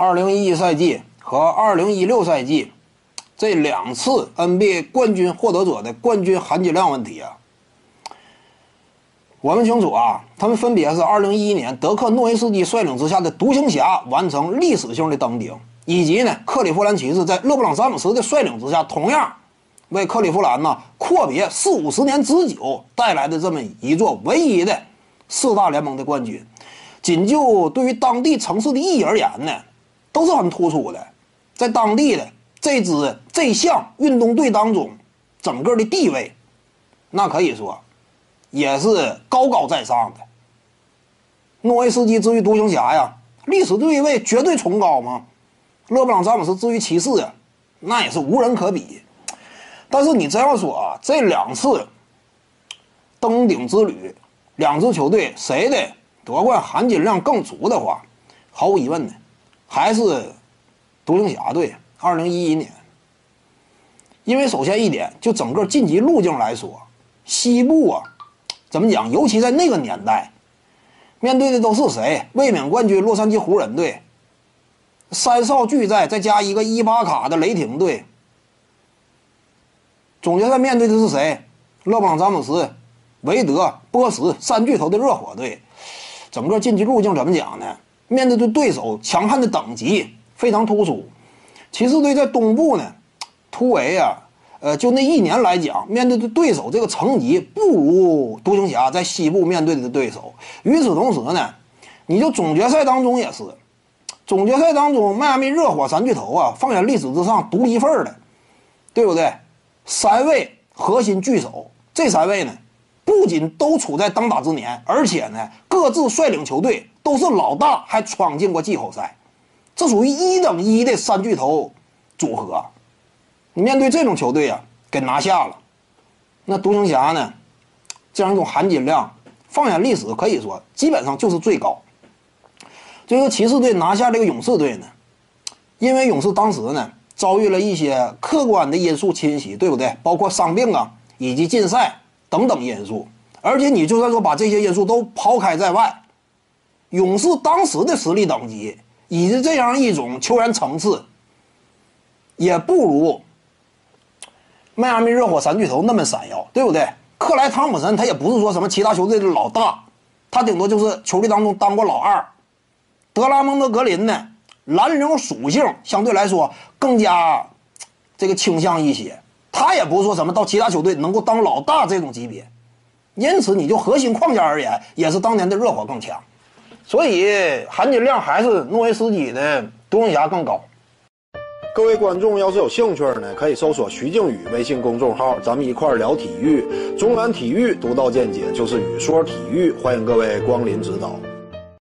二零一一赛季和二零一六赛季这两次 NBA 冠军获得者的冠军含金量问题啊，我们清楚啊，他们分别是二零一一年德克诺维斯基率领之下的独行侠完成历史性的登顶，以及呢克利夫兰骑士在勒布朗詹姆斯的率领之下，同样为克利夫兰呢阔别四五十年之久带来的这么一座唯一的四大联盟的冠军。仅就对于当地城市的意义而言呢，都是很突出的，在当地的这支这项运动队当中，整个的地位，那可以说也是高高在上的。诺维斯基至于独行侠呀，历史地位绝对崇高嘛。勒布朗詹姆斯至于骑士呀，那也是无人可比。但是你这样说啊，这两次登顶之旅，两支球队谁的夺冠含金量更足的话，毫无疑问的，还是独行侠队。二零一一年，因为首先一点，就整个晋级路径来说，西部啊，怎么讲？尤其在那个年代，面对的都是谁？卫冕冠军洛杉矶湖人队，三少俱在，再加一个伊巴卡的雷霆队。总决赛面对的是谁？勒布朗詹姆斯、韦德、波什三巨头的热火队。整个晋级路径怎么讲呢？面对的对手强悍的等级非常突出。骑士队在东部呢，突围啊，呃，就那一年来讲，面对的对手这个层级不如独行侠在西部面对的对手。与此同时呢，你就总决赛当中也是，总决赛当中迈阿密热火三巨头啊，放眼历史之上独一份的，对不对？三位核心巨手，这三位呢？不仅都处在当打之年，而且呢，各自率领球队都是老大，还闯进过季后赛，这属于一等一的三巨头组合。你面对这种球队啊，给拿下了，那独行侠呢，这样一种含金量，放眼历史可以说基本上就是最高。这个骑士队拿下这个勇士队呢，因为勇士当时呢遭遇了一些客观的因素侵袭，对不对？包括伤病啊，以及禁赛。等等因素，而且你就算说把这些因素都抛开在外，勇士当时的实力等级以及这样一种球员层次，也不如迈阿密热火三巨头那么闪耀，对不对？克莱汤普森他也不是说什么其他球队的老大，他顶多就是球队当中当过老二。德拉蒙德格林呢，蓝领属性相对来说更加这个倾向一些。他也不是说什么到其他球队能够当老大这种级别，因此你就核心框架而言，也是当年的热火更强，所以含金量还是诺维斯基的独行侠更高。各位观众要是有兴趣呢，可以搜索徐静宇微信公众号，咱们一块聊体育，中原体育独到见解就是语说体育，欢迎各位光临指导。